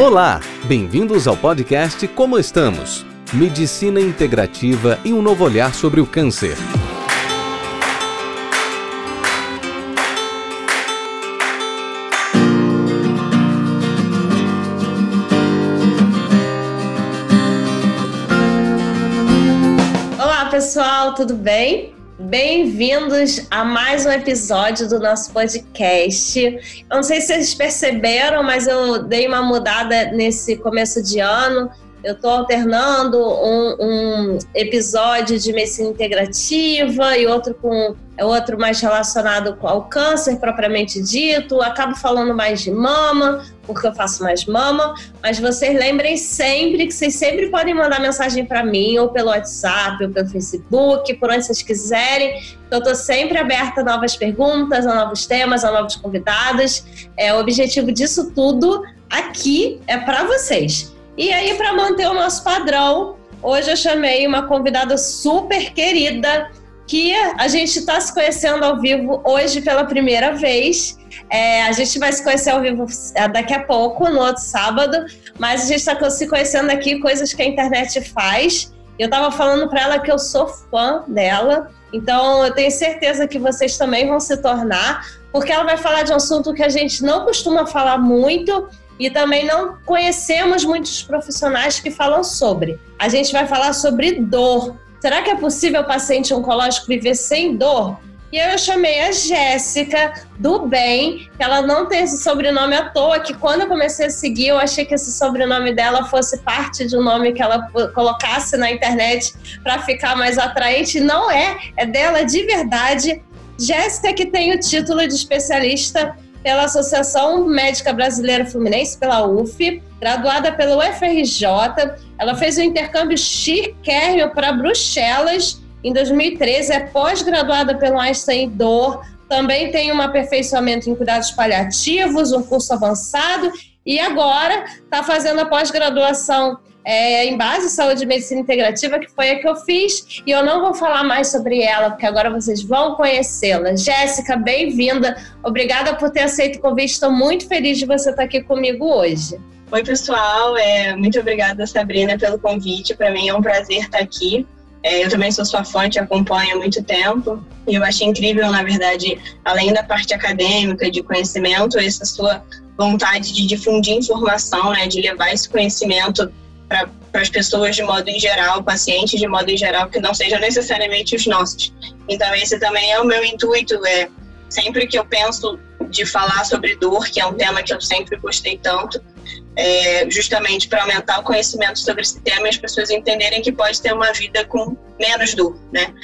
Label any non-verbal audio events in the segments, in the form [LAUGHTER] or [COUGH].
Olá, bem-vindos ao podcast Como Estamos? Medicina integrativa e um novo olhar sobre o câncer. Olá, pessoal, tudo bem? Bem-vindos a mais um episódio do nosso podcast. Eu não sei se vocês perceberam, mas eu dei uma mudada nesse começo de ano. Eu estou alternando um, um, episódio de medicina integrativa e outro com outro mais relacionado ao câncer propriamente dito. Acabo falando mais de mama, porque eu faço mais mama. Mas vocês lembrem sempre que vocês sempre podem mandar mensagem para mim, ou pelo WhatsApp, ou pelo Facebook, por onde vocês quiserem. Eu estou sempre aberta a novas perguntas, a novos temas, a novos convidados. É, o objetivo disso tudo aqui é para vocês. E aí, para manter o nosso padrão, hoje eu chamei uma convidada super querida que a gente está se conhecendo ao vivo hoje pela primeira vez. É, a gente vai se conhecer ao vivo é, daqui a pouco, no outro sábado, mas a gente está se conhecendo aqui, coisas que a internet faz. Eu estava falando para ela que eu sou fã dela, então eu tenho certeza que vocês também vão se tornar, porque ela vai falar de um assunto que a gente não costuma falar muito e também não conhecemos muitos profissionais que falam sobre. A gente vai falar sobre dor. Será que é possível o paciente oncológico viver sem dor? E eu chamei a Jéssica do Bem, que ela não tem esse sobrenome à toa, que quando eu comecei a seguir, eu achei que esse sobrenome dela fosse parte de um nome que ela colocasse na internet para ficar mais atraente. Não é, é dela de verdade. Jéssica, que tem o título de especialista pela Associação Médica Brasileira Fluminense, pela UF, graduada pelo UFRJ. Ela fez o intercâmbio chiquérrimo para Bruxelas em 2013, é pós-graduada pelo Einstein Dor, também tem um aperfeiçoamento em cuidados paliativos, um curso avançado, e agora está fazendo a pós-graduação é, em base saúde e medicina integrativa, que foi a que eu fiz, e eu não vou falar mais sobre ela, porque agora vocês vão conhecê-la. Jéssica, bem-vinda. Obrigada por ter aceito o convite. Estou muito feliz de você estar aqui comigo hoje. Oi, pessoal. É, muito obrigada, Sabrina, pelo convite. Para mim é um prazer estar aqui. É, eu também sou sua fã, te acompanho há muito tempo. E eu achei incrível, na verdade, além da parte acadêmica, de conhecimento, essa sua vontade de difundir informação, né, de levar esse conhecimento para as pessoas de modo em geral, pacientes de modo em geral, que não sejam necessariamente os nossos. Então esse também é o meu intuito, é sempre que eu penso de falar sobre dor, que é um tema que eu sempre gostei tanto, é, justamente para aumentar o conhecimento sobre esse tema e as pessoas entenderem que pode ter uma vida com menos dor, né?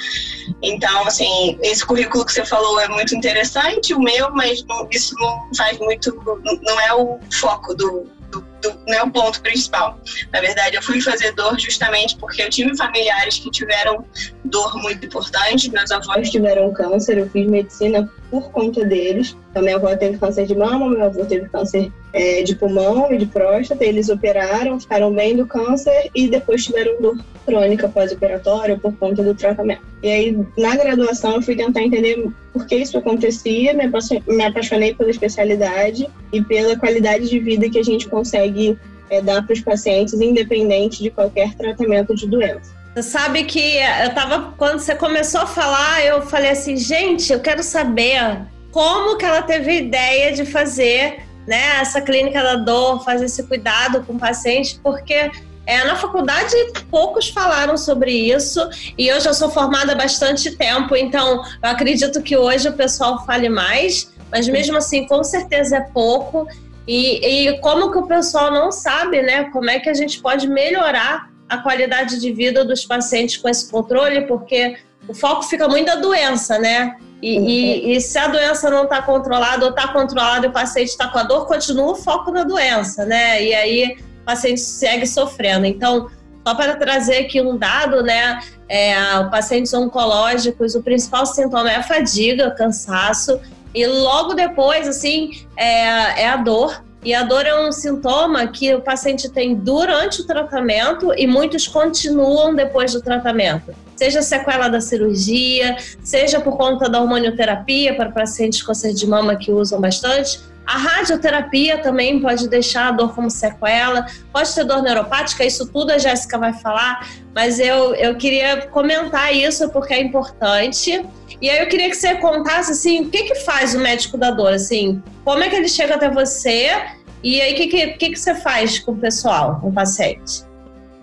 Então, assim, esse currículo que você falou é muito interessante, o meu, mas não, isso não faz muito, não é o foco do, do, não é o ponto principal. Na verdade, eu fui fazer dor justamente porque eu tive familiares que tiveram dor muito importante. Meus avós tiveram câncer, eu fiz medicina por conta deles. Então, minha avó teve câncer de mama, meu avô teve câncer é, de pulmão e de próstata. Eles operaram, ficaram bem do câncer e depois tiveram dor crônica pós-operatória por conta do tratamento. E aí, na graduação, eu fui tentar entender por que isso acontecia, me apaixonei pela especialidade e pela qualidade de vida que a gente consegue é, dar para os pacientes, independente de qualquer tratamento de doença. Você sabe que eu tava, quando você começou a falar, eu falei assim, gente, eu quero saber como que ela teve ideia de fazer né, essa clínica da dor, fazer esse cuidado com o paciente, porque é, na faculdade poucos falaram sobre isso e eu já sou formada há bastante tempo, então eu acredito que hoje o pessoal fale mais, mas mesmo assim, com certeza é pouco. E, e como que o pessoal não sabe, né? Como é que a gente pode melhorar a qualidade de vida dos pacientes com esse controle, porque o foco fica muito da doença, né? E, e, e se a doença não está controlada ou está controlada e o paciente está com a dor, continua o foco na doença, né? E aí o paciente segue sofrendo. Então, só para trazer aqui um dado, né? É, pacientes oncológicos, o principal sintoma é a fadiga, cansaço, e logo depois, assim, é, é a dor. E a dor é um sintoma que o paciente tem durante o tratamento e muitos continuam depois do tratamento. Seja sequela da cirurgia, seja por conta da hormonioterapia para pacientes com câncer de mama que usam bastante, A radioterapia também pode deixar a dor como sequela, pode ter dor neuropática, isso tudo a Jéssica vai falar, mas eu, eu queria comentar isso porque é importante. E aí eu queria que você contasse assim, o que que faz o médico da dor, assim, como é que ele chega até você e aí o que, que, que, que você faz com o pessoal, com o paciente?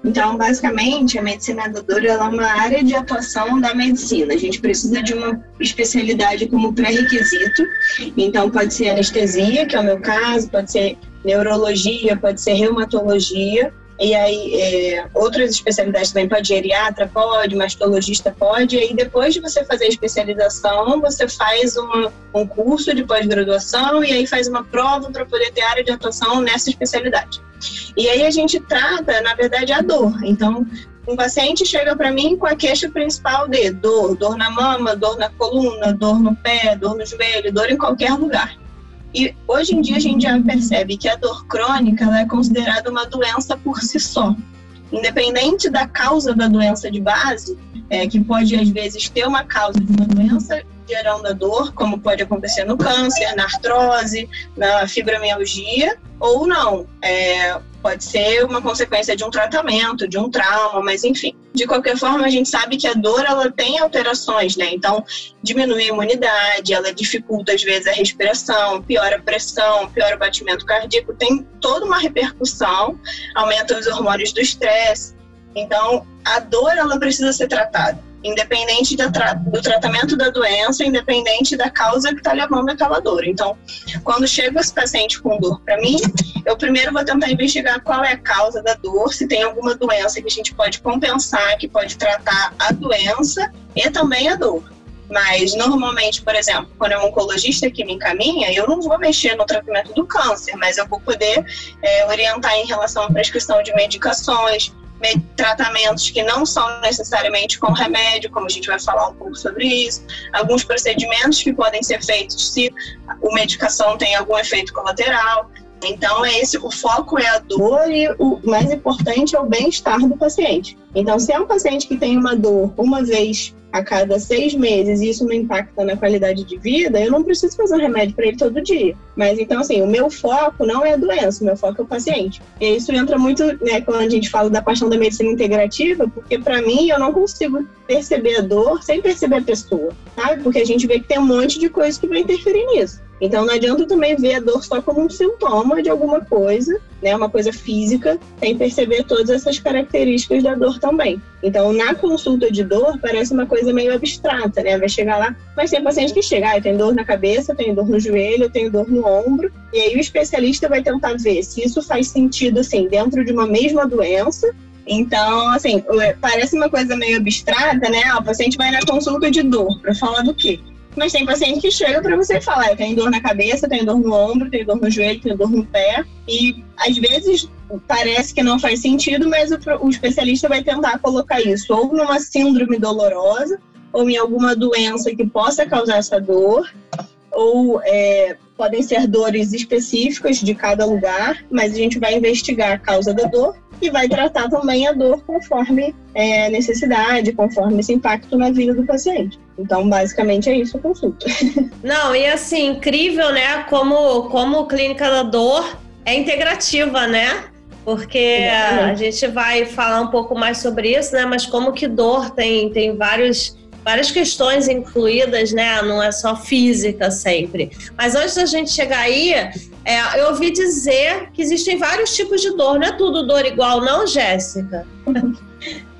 Então, basicamente, a medicina da dor é uma área de atuação da medicina. A gente precisa de uma especialidade como pré-requisito. Então, pode ser anestesia, que é o meu caso, pode ser neurologia, pode ser reumatologia. E aí, é, outras especialidades também, pode geriatra, pode, mastologista pode. E aí, depois de você fazer a especialização, você faz um curso de pós-graduação e aí faz uma prova para poder ter área de atuação nessa especialidade. E aí a gente trata, na verdade, a dor. Então, um paciente chega para mim com a queixa principal de dor, dor na mama, dor na coluna, dor no pé, dor no joelho, dor em qualquer lugar. E hoje em dia a gente já percebe que a dor crônica é considerada uma doença por si só. Independente da causa da doença de base, é, que pode às vezes ter uma causa de uma doença gerando a dor, como pode acontecer no câncer, na artrose, na fibromialgia, ou não. É, pode ser uma consequência de um tratamento, de um trauma, mas enfim. De qualquer forma, a gente sabe que a dor ela tem alterações, né? Então, diminui a imunidade, ela dificulta às vezes a respiração, piora a pressão, piora o batimento cardíaco, tem toda uma repercussão, aumenta os hormônios do estresse. Então, a dor ela precisa ser tratada independente tra do tratamento da doença, independente da causa que está levando aquela dor. Então, quando chega esse paciente com dor para mim, eu primeiro vou tentar investigar qual é a causa da dor, se tem alguma doença que a gente pode compensar, que pode tratar a doença e também a dor. Mas, normalmente, por exemplo, quando é um oncologista que me encaminha, eu não vou mexer no tratamento do câncer, mas eu vou poder é, orientar em relação à prescrição de medicações, tratamentos que não são necessariamente com remédio, como a gente vai falar um pouco sobre isso, alguns procedimentos que podem ser feitos se a medicação tem algum efeito colateral. Então, é esse, o foco é a dor e o mais importante é o bem-estar do paciente. Então, se é um paciente que tem uma dor uma vez a cada seis meses e isso não impacta na qualidade de vida, eu não preciso fazer um remédio para ele todo dia. Mas então, assim, o meu foco não é a doença, o meu foco é o paciente. E isso entra muito, né, quando a gente fala da paixão da medicina integrativa, porque para mim eu não consigo perceber a dor sem perceber a pessoa, sabe? Porque a gente vê que tem um monte de coisas que vai interferir nisso. Então não adianta também ver a dor só como um sintoma de alguma coisa, né, uma coisa física, sem perceber todas essas características da dor também. Então na consulta de dor parece uma coisa meio abstrata, né? Vai chegar lá, mas tem paciente que chega, ah, eu tenho dor na cabeça, eu tenho dor no joelho, eu tenho dor no ombro, e aí o especialista vai tentar ver se isso faz sentido assim dentro de uma mesma doença então, assim, parece uma coisa meio abstrata, né? Ah, o paciente vai na consulta de dor para falar do quê? Mas tem paciente que chega para você falar, eu tenho dor na cabeça, tenho dor no ombro, tenho dor no joelho, tenho dor no pé. E às vezes parece que não faz sentido, mas o, o especialista vai tentar colocar isso ou numa síndrome dolorosa, ou em alguma doença que possa causar essa dor, ou é, podem ser dores específicas de cada lugar, mas a gente vai investigar a causa da dor e vai tratar também a dor conforme é, a necessidade, conforme esse impacto na vida do paciente. Então, basicamente é isso a consulta. [LAUGHS] Não, e assim, incrível, né? Como, como clínica da dor é integrativa, né? Porque a gente vai falar um pouco mais sobre isso, né? Mas como que dor tem, tem vários várias questões incluídas, né? Não é só física sempre. Mas antes da gente chegar aí, é, eu ouvi dizer que existem vários tipos de dor. Não é tudo dor igual, não, Jéssica? [LAUGHS]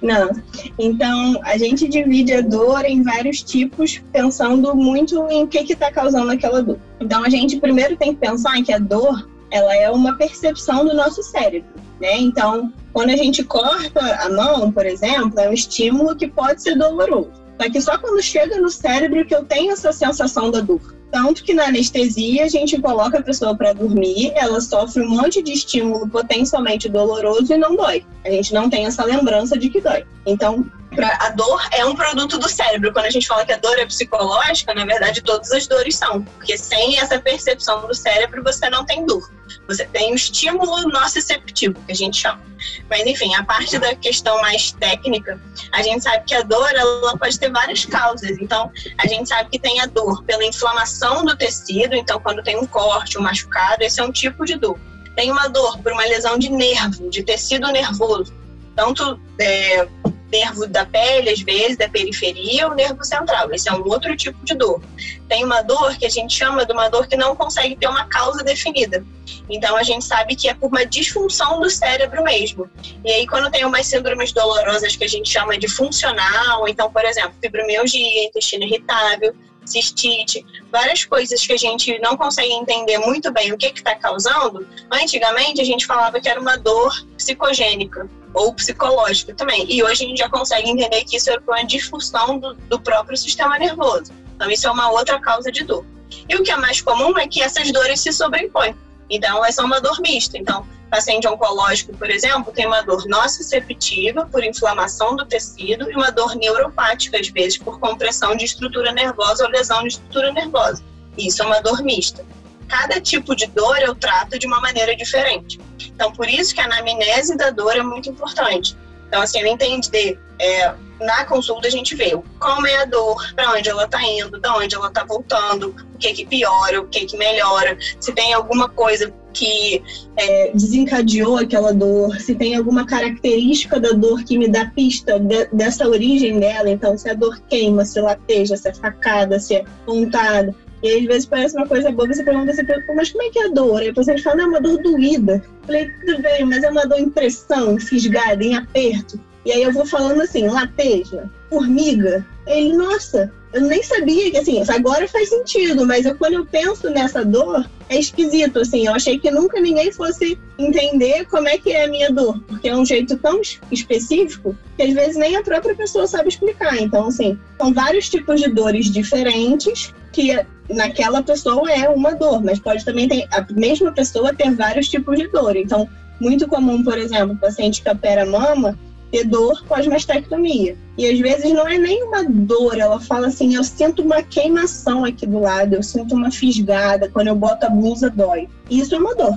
Não. Então, a gente divide a dor em vários tipos, pensando muito em o que está causando aquela dor. Então, a gente primeiro tem que pensar que a dor ela é uma percepção do nosso cérebro, né? Então, quando a gente corta a mão, por exemplo, é um estímulo que pode ser doloroso. Só que só quando chega no cérebro que eu tenho essa sensação da dor. Tanto que na anestesia a gente coloca a pessoa para dormir, ela sofre um monte de estímulo potencialmente doloroso e não dói. A gente não tem essa lembrança de que dói. Então, pra, a dor é um produto do cérebro. Quando a gente fala que a dor é psicológica, na verdade, todas as dores são. Porque sem essa percepção do cérebro, você não tem dor. Você tem o estímulo nociceptivo, que a gente chama. Mas, enfim, a parte da questão mais técnica, a gente sabe que a dor ela pode ter várias causas. Então, a gente sabe que tem a dor pela inflamação do tecido. Então, quando tem um corte, um machucado, esse é um tipo de dor. Tem uma dor por uma lesão de nervo, de tecido nervoso. Tanto é, nervo da pele, às vezes, da periferia, ou nervo central. Esse é um outro tipo de dor. Tem uma dor que a gente chama de uma dor que não consegue ter uma causa definida. Então, a gente sabe que é por uma disfunção do cérebro mesmo. E aí, quando tem umas síndromes dolorosas que a gente chama de funcional, então, por exemplo, fibromialgia, intestino irritável, cistite, várias coisas que a gente não consegue entender muito bem o que está causando. Antigamente, a gente falava que era uma dor psicogênica ou psicológica também. E hoje a gente já consegue entender que isso é uma disfunção do, do próprio sistema nervoso. Então, isso é uma outra causa de dor. E o que é mais comum é que essas dores se sobrepõem. Então, é uma dor mista. Então, paciente oncológico, por exemplo, tem uma dor nociceptiva por inflamação do tecido e uma dor neuropática, às vezes, por compressão de estrutura nervosa ou lesão de estrutura nervosa. Isso é uma dor mista. Cada tipo de dor eu trato de uma maneira diferente. Então, por isso que a anamnese da dor é muito importante. Então, assim, eu entender, é, na consulta a gente vê como é a dor, para onde ela está indo, de onde ela está voltando, o que que piora, o que que melhora, se tem alguma coisa que é, desencadeou aquela dor, se tem alguma característica da dor que me dá pista de, dessa origem dela, então se a dor queima, se lateja, se é facada, se é pontada. E às vezes parece uma coisa boa, você pergunta assim, mas como é que é a dor? Aí a paciente fala, não, é uma dor doída. Eu falei, tudo bem, mas é uma dor em pressão, fisgada, em aperto. E aí eu vou falando assim, lateja, formiga. Ele, nossa, eu nem sabia que, assim, agora faz sentido, mas eu, quando eu penso nessa dor, é esquisito, assim. Eu achei que nunca ninguém fosse entender como é que é a minha dor, porque é um jeito tão específico que às vezes nem a própria pessoa sabe explicar. Então, assim, são vários tipos de dores diferentes que naquela pessoa é uma dor, mas pode também ter a mesma pessoa ter vários tipos de dor. Então, muito comum, por exemplo, paciente que opera mama, ter dor pós-mastectomia. E às vezes não é nem uma dor, ela fala assim: eu sinto uma queimação aqui do lado, eu sinto uma fisgada, quando eu boto a blusa dói. Isso é uma dor.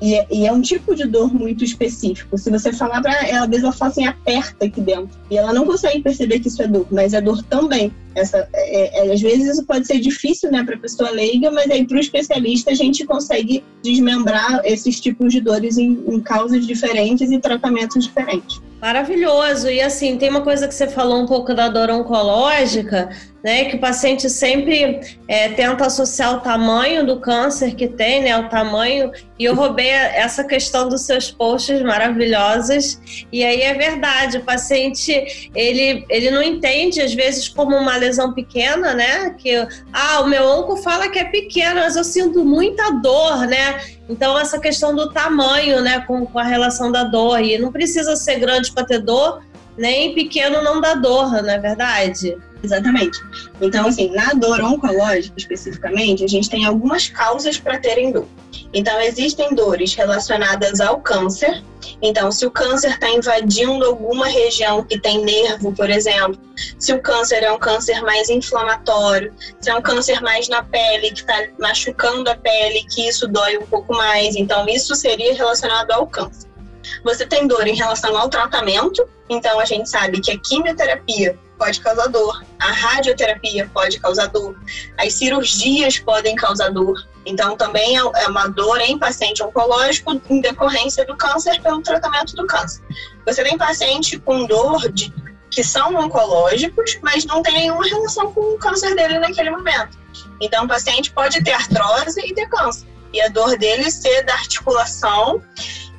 E é, e é, um tipo de dor muito específico. Se você falar para ela, às vezes ela fala assim, aperta aqui dentro. E ela não consegue perceber que isso é dor, mas é dor também. Essa, é, é, às vezes isso pode ser difícil né, para a pessoa leiga, mas aí para o especialista a gente consegue desmembrar esses tipos de dores em, em causas diferentes e tratamentos diferentes. Maravilhoso. E assim, tem uma coisa que você falou um pouco da dor oncológica, né? Que o paciente sempre é, tenta associar o tamanho do câncer que tem, né? O tamanho. E eu roubei essa questão dos seus posts maravilhosos. E aí é verdade, o paciente ele, ele não entende, às vezes, como uma lesão pequena, né? Que ah, o meu onco fala que é pequeno, mas eu sinto muita dor, né? Então, essa questão do tamanho, né, com, com a relação da dor, e não precisa ser grande para ter dor, nem pequeno não dá dor, não é verdade? Exatamente. Então, assim, na dor oncológica especificamente, a gente tem algumas causas para terem dor. Então, existem dores relacionadas ao câncer. Então, se o câncer está invadindo alguma região que tem nervo, por exemplo, se o câncer é um câncer mais inflamatório, se é um câncer mais na pele, que está machucando a pele, que isso dói um pouco mais. Então, isso seria relacionado ao câncer. Você tem dor em relação ao tratamento, então a gente sabe que a quimioterapia pode causar dor, a radioterapia pode causar dor, as cirurgias podem causar dor. Então, também é, é uma dor em paciente oncológico em decorrência do câncer pelo tratamento do câncer. Você tem paciente com dor de, que são oncológicos, mas não tem nenhuma relação com o câncer dele naquele momento. Então, o paciente pode ter artrose e ter câncer. E a dor dele ser da articulação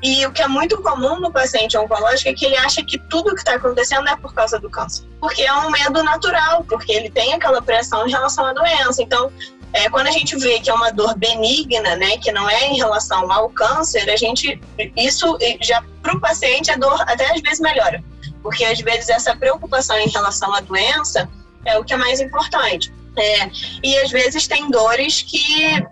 e o que é muito comum no paciente oncológico é que ele acha que tudo que está acontecendo é por causa do câncer. Porque é um medo natural, porque ele tem aquela pressão em relação à doença. Então, é, quando a gente vê que é uma dor benigna, né, que não é em relação ao câncer, a gente isso já para o paciente a dor até às vezes melhora, porque às vezes essa preocupação em relação à doença é o que é mais importante. É, e às vezes tem dores que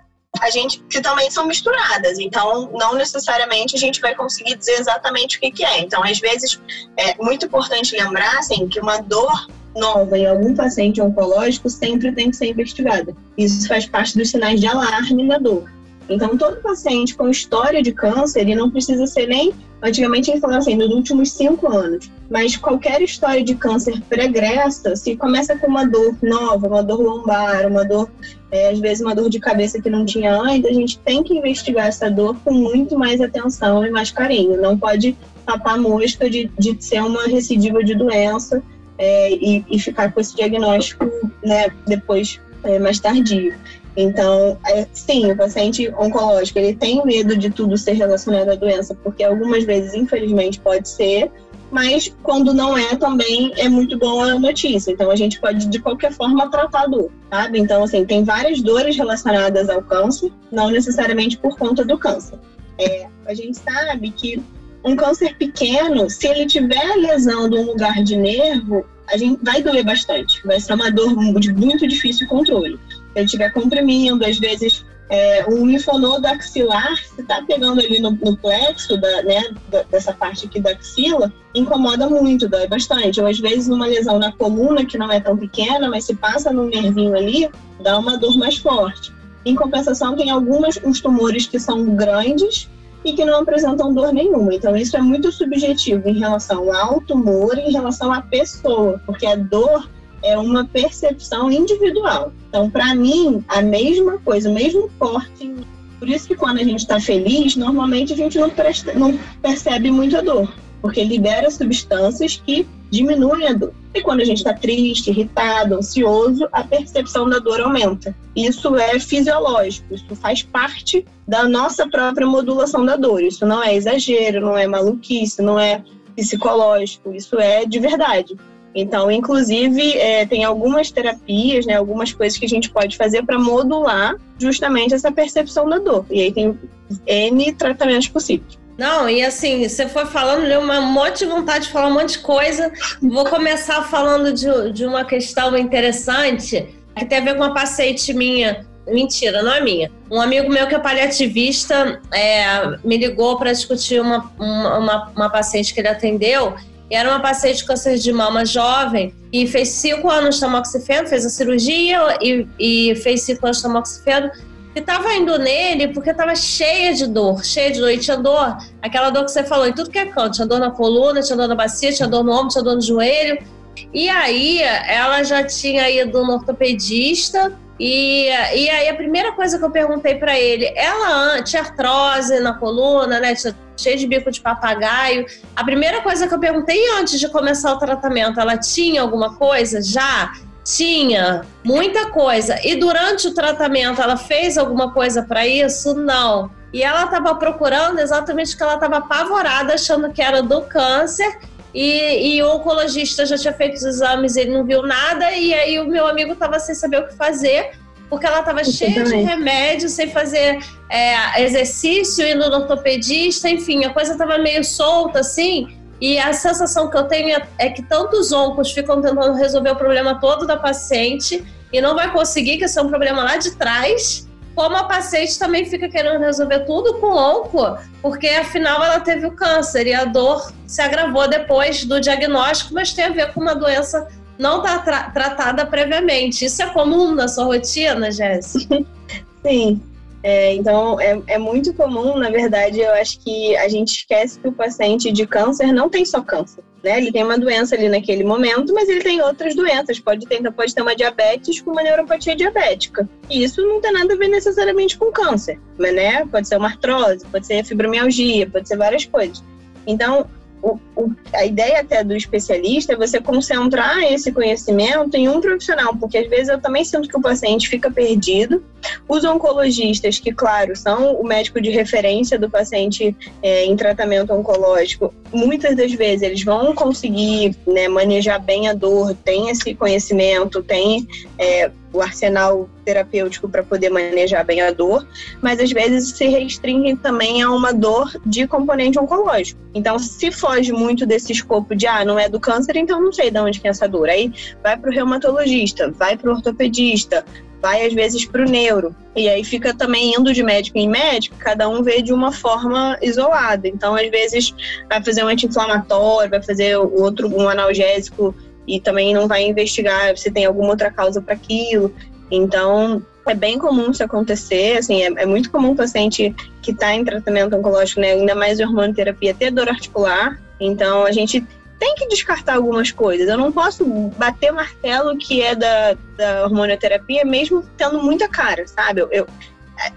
a gente que também são misturadas. Então, não necessariamente a gente vai conseguir dizer exatamente o que, que é. Então, às vezes, é muito importante lembrar assim, que uma dor nova em algum paciente oncológico sempre tem que ser investigada. Isso faz parte dos sinais de alarme da dor. Então, todo paciente com história de câncer, ele não precisa ser nem. Antigamente, a gente falava assim, nos últimos cinco anos. Mas qualquer história de câncer pregressa, se começa com uma dor nova, uma dor lombar, uma dor, é, às vezes, uma dor de cabeça que não tinha antes, a gente tem que investigar essa dor com muito mais atenção e mais carinho. Não pode tapar mosca de, de ser uma recidiva de doença é, e, e, ficar com esse diagnóstico né, depois, é, mais tardio. Então, é, sim, o paciente oncológico ele tem medo de tudo ser relacionado à doença, porque algumas vezes, infelizmente, pode ser, mas quando não é, também é muito bom a notícia. Então, a gente pode, de qualquer forma, tratar a dor, sabe? Então, assim, tem várias dores relacionadas ao câncer, não necessariamente por conta do câncer. É, a gente sabe que um câncer pequeno, se ele tiver lesão de um lugar de nervo, a gente vai doer bastante. Vai ser uma dor de muito difícil controle ele estiver comprimindo, às vezes é, um linfonodo axilar, se está pegando ali no, no plexo da, né, da, dessa parte aqui da axila, incomoda muito, dói bastante. Ou às vezes uma lesão na coluna, que não é tão pequena, mas se passa num nervinho ali, dá uma dor mais forte. Em compensação, tem alguns uns tumores que são grandes e que não apresentam dor nenhuma. Então, isso é muito subjetivo em relação ao tumor em relação à pessoa, porque a dor é uma percepção individual. Então, para mim, a mesma coisa, o mesmo corte. Por isso que quando a gente está feliz, normalmente a gente não, presta, não percebe muito a dor, porque libera substâncias que diminuem a dor. E quando a gente está triste, irritado, ansioso, a percepção da dor aumenta. Isso é fisiológico, isso faz parte da nossa própria modulação da dor. Isso não é exagero, não é maluquice, não é psicológico, isso é de verdade. Então, inclusive, é, tem algumas terapias, né, algumas coisas que a gente pode fazer para modular justamente essa percepção da dor. E aí tem N tratamentos possíveis. Não, e assim, você foi falando, deu uma monte de vontade de falar um monte de coisa. Vou começar falando de, de uma questão interessante que tem a ver com uma paciente minha. Mentira, não é minha. Um amigo meu que é paliativista é, me ligou para discutir uma, uma, uma, uma paciente que ele atendeu era uma paciente de câncer de mama jovem e fez cinco anos de tamoxifeno, fez a cirurgia e, e fez cinco anos de tamoxifeno. E tava indo nele porque tava cheia de dor, cheia de dor. E tinha dor, aquela dor que você falou, em tudo que é canto. Tinha dor na coluna, tinha dor na bacia, tinha dor no ombro, tinha dor no joelho. E aí ela já tinha ido no ortopedista e, e aí a primeira coisa que eu perguntei para ele, ela tinha artrose na coluna, né? Tinha, cheio de bico de papagaio. A primeira coisa que eu perguntei antes de começar o tratamento, ela tinha alguma coisa? Já? Tinha, muita coisa. E durante o tratamento, ela fez alguma coisa para isso? Não. E ela estava procurando exatamente porque ela estava apavorada, achando que era do câncer e, e, o oncologista já tinha feito os exames, ele não viu nada, e aí o meu amigo estava sem saber o que fazer, porque ela estava cheia de remédio, sem fazer é, exercício, indo no ortopedista, enfim, a coisa estava meio solta assim. E a sensação que eu tenho é, é que tantos oncos ficam tentando resolver o problema todo da paciente e não vai conseguir, que esse é um problema lá de trás como a paciente também fica querendo resolver tudo com onco, porque afinal ela teve o câncer e a dor se agravou depois do diagnóstico, mas tem a ver com uma doença não tá tra tratada previamente. Isso é comum na sua rotina, Jéssica? [LAUGHS] Sim. É, então, é, é muito comum, na verdade, eu acho que a gente esquece que o paciente de câncer não tem só câncer. Né? Ele tem uma doença ali naquele momento, mas ele tem outras doenças. Pode ter, pode ter uma diabetes com uma neuropatia diabética. E isso não tem nada a ver necessariamente com câncer, mas, né? Pode ser uma artrose, pode ser fibromialgia, pode ser várias coisas. Então, o, a ideia até do especialista é você concentrar esse conhecimento em um profissional, porque às vezes eu também sinto que o paciente fica perdido. Os oncologistas, que, claro, são o médico de referência do paciente é, em tratamento oncológico, muitas das vezes eles vão conseguir né, manejar bem a dor, tem esse conhecimento, tem. É, o arsenal terapêutico para poder manejar bem a dor, mas às vezes se restringem também a uma dor de componente oncológico. Então, se foge muito desse escopo de, ah, não é do câncer, então não sei de onde que é essa dor. Aí vai para o reumatologista, vai para o ortopedista, vai às vezes para o neuro. E aí fica também indo de médico em médico, cada um vê de uma forma isolada. Então, às vezes, vai fazer um anti-inflamatório, vai fazer outro, um analgésico e também não vai investigar se tem alguma outra causa para aquilo. Então, é bem comum isso acontecer, assim, é, é muito comum o paciente que está em tratamento oncológico, né, ainda mais hormonoterapia, ter dor articular. Então, a gente tem que descartar algumas coisas. Eu não posso bater martelo que é da, da hormonioterapia, mesmo tendo muita cara, sabe? Eu, eu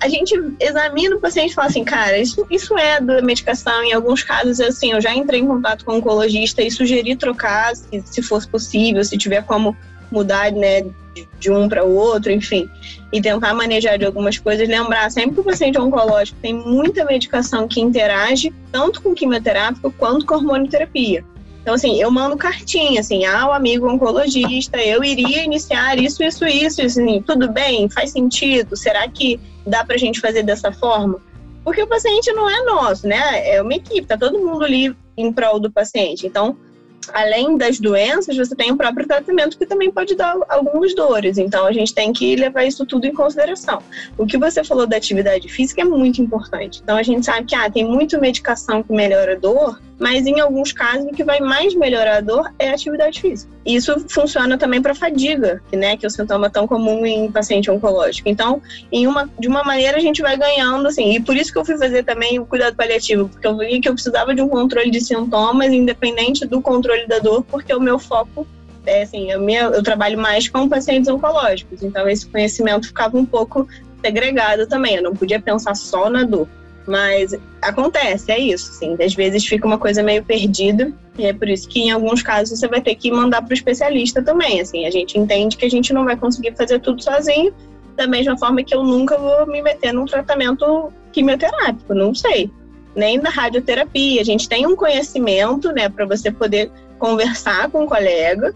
a gente examina o paciente e fala assim, cara, isso, isso é da medicação. Em alguns casos, assim, eu já entrei em contato com o oncologista e sugeri trocar, se, se fosse possível, se tiver como mudar, né, de, de um para o outro, enfim, e tentar manejar de algumas coisas. Lembrar sempre que o paciente oncológico tem muita medicação que interage tanto com quimioterápico quanto com hormonioterapia. Então, assim, eu mando cartinha, assim, ao amigo oncologista, eu iria iniciar isso, isso, isso, assim, tudo bem? Faz sentido? Será que dá pra gente fazer dessa forma? Porque o paciente não é nosso, né? É uma equipe, tá todo mundo ali em prol do paciente. Então, além das doenças, você tem o próprio tratamento que também pode dar algumas dores. Então, a gente tem que levar isso tudo em consideração. O que você falou da atividade física é muito importante. Então, a gente sabe que ah, tem muita medicação que melhora a dor, mas em alguns casos o que vai mais melhorar a dor é a atividade física. Isso funciona também para fadiga, que, né, que é o sintoma tão comum em paciente oncológico. Então, em uma, de uma maneira a gente vai ganhando, assim, e por isso que eu fui fazer também o cuidado paliativo, porque eu vi que eu precisava de um controle de sintomas independente do controle da dor, porque o meu foco é assim, eu, minha, eu trabalho mais com pacientes oncológicos, então esse conhecimento ficava um pouco segregado também, eu não podia pensar só na dor. Mas acontece, é isso, sim. Às vezes fica uma coisa meio perdida, e é por isso que em alguns casos você vai ter que mandar para o especialista também. Assim, a gente entende que a gente não vai conseguir fazer tudo sozinho, da mesma forma que eu nunca vou me meter num tratamento quimioterápico, não sei. Nem da radioterapia. A gente tem um conhecimento, né, para você poder conversar com o um colega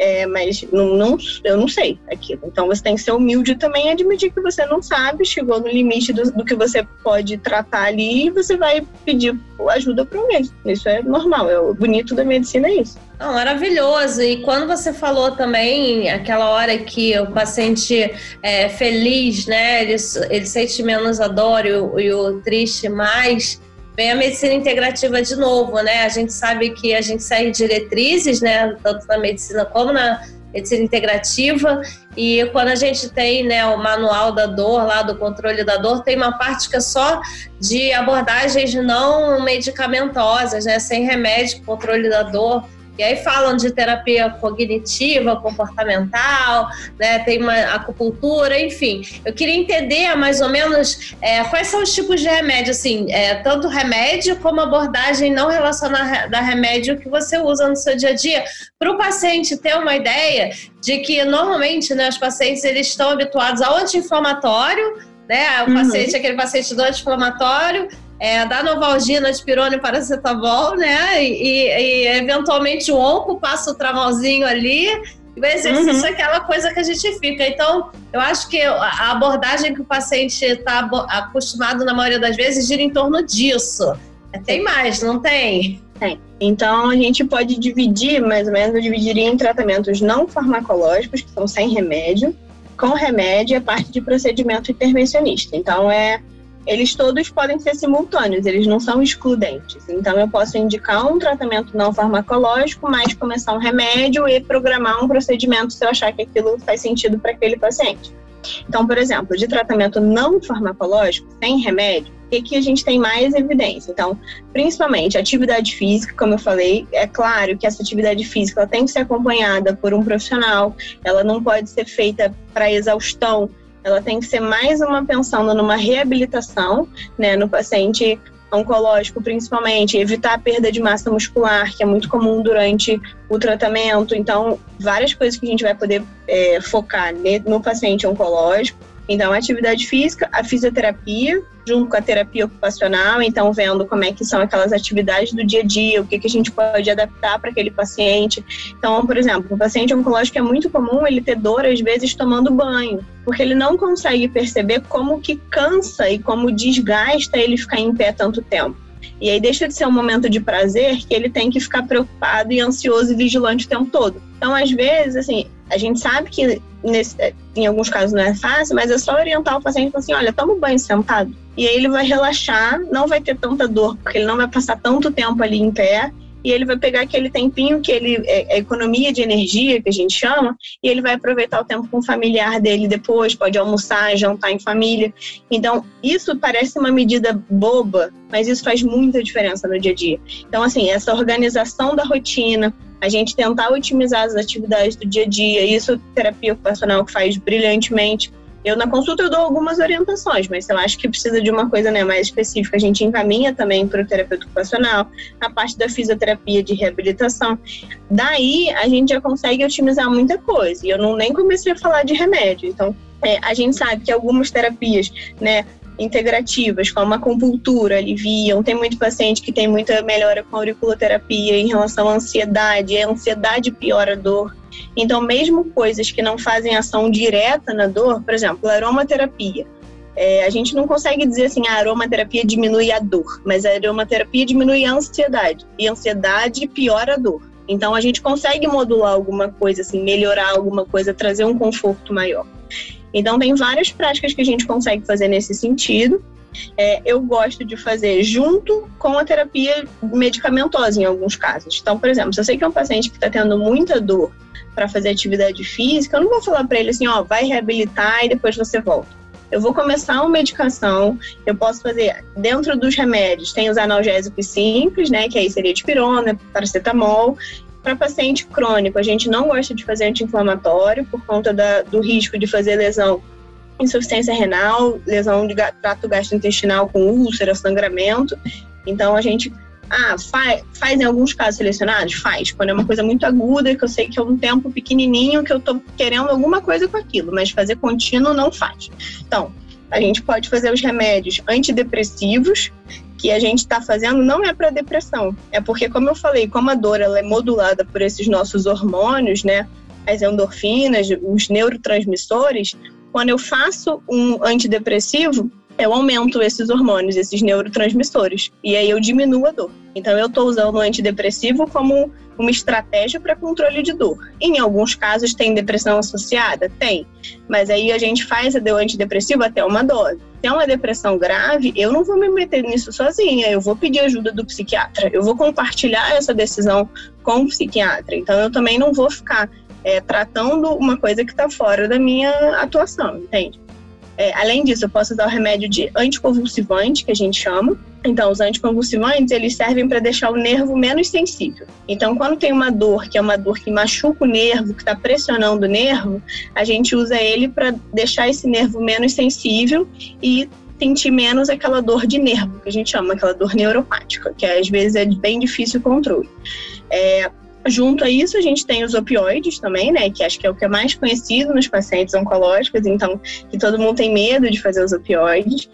é, mas não, não, eu não sei aquilo. Então você tem que ser humilde também e admitir que você não sabe, chegou no limite do, do que você pode tratar ali e você vai pedir ajuda para alguém. Isso é normal, é o bonito da medicina é isso. Não, maravilhoso. E quando você falou também, aquela hora que o paciente é feliz, né? Ele, ele sente menos a dor e o, e o triste mais Vem a medicina integrativa de novo, né? A gente sabe que a gente segue diretrizes, né? Tanto na medicina como na medicina integrativa. E quando a gente tem né, o manual da dor, lá do controle da dor, tem uma parte que é só de abordagens não medicamentosas, né? Sem remédio, controle da dor. E aí falam de terapia cognitiva, comportamental, né? Tem uma acupuntura, enfim. Eu queria entender mais ou menos é, quais são os tipos de remédio, assim, é, tanto remédio como abordagem não relacionada a remédio que você usa no seu dia a dia, para o paciente ter uma ideia de que normalmente né, os pacientes eles estão habituados ao anti-inflamatório, né? O uhum. paciente, aquele paciente do anti-inflamatório, é, da Novalgina, Aspirona e Paracetamol, né? E, e, eventualmente o onco passa o tramalzinho ali. E o exercício uhum. é aquela coisa que a gente fica. Então, eu acho que a abordagem que o paciente está acostumado na maioria das vezes gira em torno disso. Tem mais, não tem? Tem. Então, a gente pode dividir, mais ou menos, eu dividiria em tratamentos não farmacológicos, que são sem remédio, com remédio e a parte de procedimento intervencionista. Então, é eles todos podem ser simultâneos, eles não são excludentes. Então, eu posso indicar um tratamento não farmacológico, mas começar um remédio e programar um procedimento se eu achar que aquilo faz sentido para aquele paciente. Então, por exemplo, de tratamento não farmacológico, sem remédio, o que, a gente tem mais evidência? Então, principalmente atividade física, como eu falei, é claro que essa atividade física tem que ser acompanhada por um profissional, ela não pode ser feita para exaustão, ela tem que ser mais uma pensando numa reabilitação, né, no paciente oncológico principalmente, evitar a perda de massa muscular, que é muito comum durante o tratamento. Então, várias coisas que a gente vai poder é, focar no paciente oncológico. Então, a atividade física, a fisioterapia, junto com a terapia ocupacional, então vendo como é que são aquelas atividades do dia a dia, o que, que a gente pode adaptar para aquele paciente. Então, por exemplo, o paciente oncológico é muito comum ele ter dor, às vezes, tomando banho, porque ele não consegue perceber como que cansa e como desgasta ele ficar em pé tanto tempo. E aí deixa de ser um momento de prazer que ele tem que ficar preocupado e ansioso e vigilante o tempo todo. Então, às vezes, assim, a gente sabe que nesse, em alguns casos não é fácil, mas é só orientar o paciente assim, olha, toma um banho sentado. E aí ele vai relaxar, não vai ter tanta dor, porque ele não vai passar tanto tempo ali em pé e ele vai pegar aquele tempinho que ele é, é economia de energia que a gente chama e ele vai aproveitar o tempo com o familiar dele depois pode almoçar jantar em família. Então isso parece uma medida boba mas isso faz muita diferença no dia a dia. Então assim essa organização da rotina a gente tentar otimizar as atividades do dia a dia isso terapia ocupacional que faz brilhantemente eu, na consulta, eu dou algumas orientações, mas se eu acho que precisa de uma coisa né, mais específica, a gente encaminha também para o terapeuta ocupacional, a parte da fisioterapia de reabilitação. Daí, a gente já consegue otimizar muita coisa. E eu não nem comecei a falar de remédio. Então, é, a gente sabe que algumas terapias, né, integrativas, como a acupuntura, aliviam. Tem muito paciente que tem muita melhora com auriculoterapia em relação à ansiedade. A ansiedade piora a dor. Então, mesmo coisas que não fazem ação direta na dor, por exemplo, aromaterapia. É, a gente não consegue dizer assim, a aromaterapia diminui a dor, mas a aromaterapia diminui a ansiedade. E a ansiedade piora a dor. Então, a gente consegue modular alguma coisa, assim, melhorar alguma coisa, trazer um conforto maior. Então, tem várias práticas que a gente consegue fazer nesse sentido. É, eu gosto de fazer junto com a terapia medicamentosa em alguns casos. Então, por exemplo, se eu sei que é um paciente que está tendo muita dor para fazer atividade física, eu não vou falar para ele assim, ó, vai reabilitar e depois você volta. Eu vou começar uma medicação, eu posso fazer dentro dos remédios, tem os analgésicos simples, né, que aí seria dipirona, paracetamol, para paciente crônico, a gente não gosta de fazer anti-inflamatório por conta da, do risco de fazer lesão insuficiência renal, lesão de trato gastrointestinal com úlcera, sangramento. Então a gente ah, faz, faz em alguns casos selecionados? Faz. Quando é uma coisa muito aguda, que eu sei que é um tempo pequenininho, que eu tô querendo alguma coisa com aquilo, mas fazer contínuo não faz. Então, a gente pode fazer os remédios antidepressivos, que a gente está fazendo não é para depressão, é porque, como eu falei, como a dor ela é modulada por esses nossos hormônios, né, as endorfinas, os neurotransmissores, quando eu faço um antidepressivo, eu aumento esses hormônios, esses neurotransmissores, e aí eu diminuo a dor. Então eu estou usando o antidepressivo como uma estratégia para controle de dor. Em alguns casos tem depressão associada? Tem. Mas aí a gente faz o antidepressivo até uma dose. Se é uma depressão grave, eu não vou me meter nisso sozinha, eu vou pedir ajuda do psiquiatra, eu vou compartilhar essa decisão com o psiquiatra. Então eu também não vou ficar é, tratando uma coisa que está fora da minha atuação, entende? É, além disso, eu posso usar o remédio de anticonvulsivante, que a gente chama. Então, os anticonvulsivantes, eles servem para deixar o nervo menos sensível. Então, quando tem uma dor, que é uma dor que machuca o nervo, que está pressionando o nervo, a gente usa ele para deixar esse nervo menos sensível e sentir menos aquela dor de nervo, que a gente chama, aquela dor neuropática, que às vezes é bem difícil o controle. É, Junto a isso, a gente tem os opioides também, né? Que acho que é o que é mais conhecido nos pacientes oncológicos, então, que todo mundo tem medo de fazer os opioides.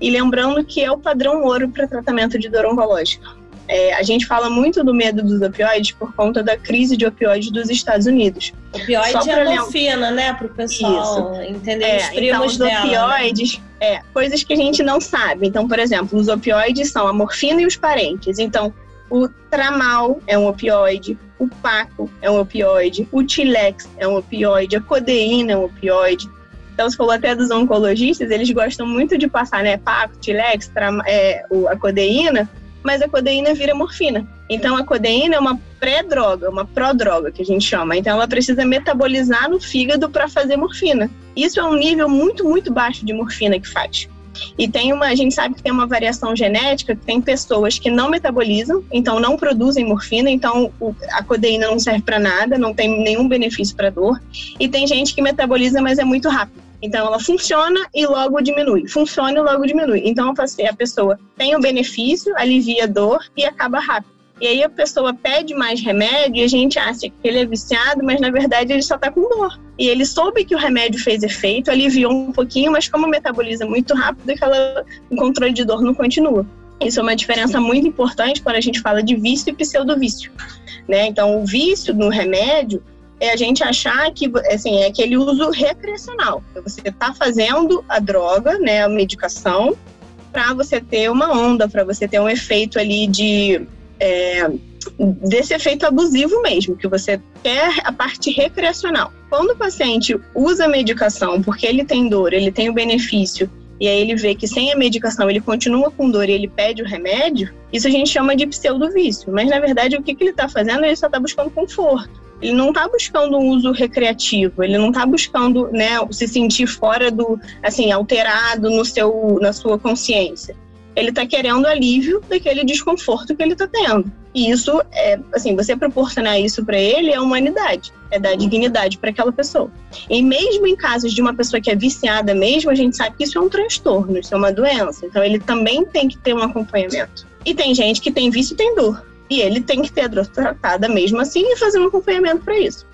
E lembrando que é o padrão ouro para tratamento de dor oncológica. É, a gente fala muito do medo dos opioides por conta da crise de opioides dos Estados Unidos. Opioide é morfina, né, para o pessoal Isso. entender é, os primos então, os dela, né? opioides, né? é, coisas que a gente não sabe. Então, por exemplo, os opioides são a morfina e os parentes. Então, o tramal é um opioide, o paco é um opioide, o tilex é um opioide, a codeína é um opioide. Então, se falou até dos oncologistas, eles gostam muito de passar, né, paco, tilex, é, a codeína, mas a codeína vira morfina. Então, a codeína é uma pré-droga, uma pró-droga, que a gente chama. Então, ela precisa metabolizar no fígado para fazer morfina. Isso é um nível muito, muito baixo de morfina que faz. E tem uma, a gente sabe que tem uma variação genética, que tem pessoas que não metabolizam, então não produzem morfina, então o, a codeína não serve para nada, não tem nenhum benefício para dor. E tem gente que metaboliza, mas é muito rápido. Então ela funciona e logo diminui, funciona e logo diminui. Então a pessoa tem o benefício, alivia a dor e acaba rápido. E aí a pessoa pede mais remédio e a gente acha que ele é viciado, mas na verdade ele só está com dor. E ele soube que o remédio fez efeito, aliviou um pouquinho, mas como metaboliza muito rápido, aquela, o controle de dor não continua. Isso é uma diferença muito importante quando a gente fala de vício e pseudovício. Né? Então, o vício no remédio é a gente achar que assim, é aquele uso recreacional. Você está fazendo a droga, né, a medicação, para você ter uma onda, para você ter um efeito ali de é, desse efeito abusivo mesmo, que você quer a parte recreacional. Quando o paciente usa a medicação porque ele tem dor, ele tem o benefício e aí ele vê que sem a medicação ele continua com dor e ele pede o remédio, isso a gente chama de pseudo-vício. Mas na verdade o que, que ele está fazendo? Ele só está buscando conforto. Ele não está buscando um uso recreativo, ele não está buscando né, se sentir fora do, assim, alterado no seu, na sua consciência. Ele está querendo alívio daquele desconforto que ele está tendo. E isso é, assim, você proporcionar isso para ele é humanidade, é dar dignidade para aquela pessoa. E mesmo em casos de uma pessoa que é viciada mesmo, a gente sabe que isso é um transtorno, isso é uma doença. Então ele também tem que ter um acompanhamento. E tem gente que tem vício e tem dor. E ele tem que ter a dor tratada mesmo assim e fazer um acompanhamento para isso.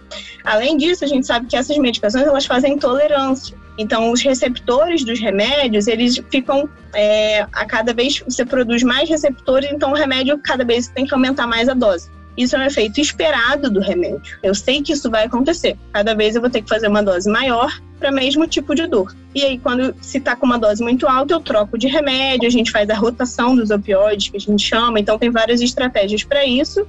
Além disso, a gente sabe que essas medicações elas fazem intolerância. Então, os receptores dos remédios, eles ficam, é, a cada vez você produz mais receptores, então o remédio, cada vez tem que aumentar mais a dose. Isso é um efeito esperado do remédio. Eu sei que isso vai acontecer. Cada vez eu vou ter que fazer uma dose maior para o mesmo tipo de dor. E aí, quando se está com uma dose muito alta, eu troco de remédio, a gente faz a rotação dos opioides, que a gente chama. Então, tem várias estratégias para isso.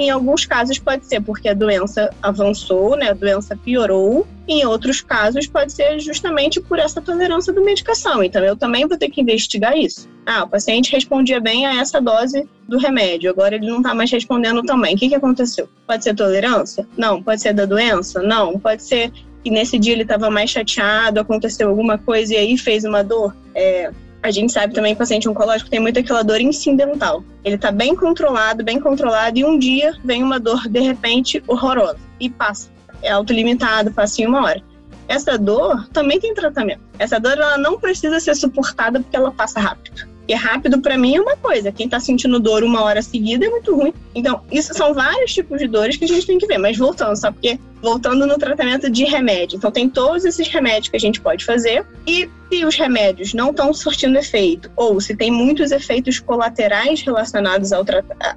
Em alguns casos pode ser porque a doença avançou, né, a doença piorou. Em outros casos pode ser justamente por essa tolerância da medicação. Então eu também vou ter que investigar isso. Ah, o paciente respondia bem a essa dose do remédio, agora ele não está mais respondendo também. O que, que aconteceu? Pode ser tolerância? Não. Pode ser da doença? Não. Pode ser que nesse dia ele estava mais chateado, aconteceu alguma coisa e aí fez uma dor. É, a gente sabe também que o paciente oncológico tem muito aquela dor incidental. Ele está bem controlado, bem controlado, e um dia vem uma dor de repente horrorosa e passa. É autolimitado, passa em uma hora. Essa dor também tem tratamento. Essa dor ela não precisa ser suportada porque ela passa rápido. E rápido para mim é uma coisa, quem está sentindo dor uma hora seguida é muito ruim. Então, isso são vários tipos de dores que a gente tem que ver. Mas voltando, só porque voltando no tratamento de remédio. Então, tem todos esses remédios que a gente pode fazer. E se os remédios não estão surtindo efeito, ou se tem muitos efeitos colaterais relacionados ao,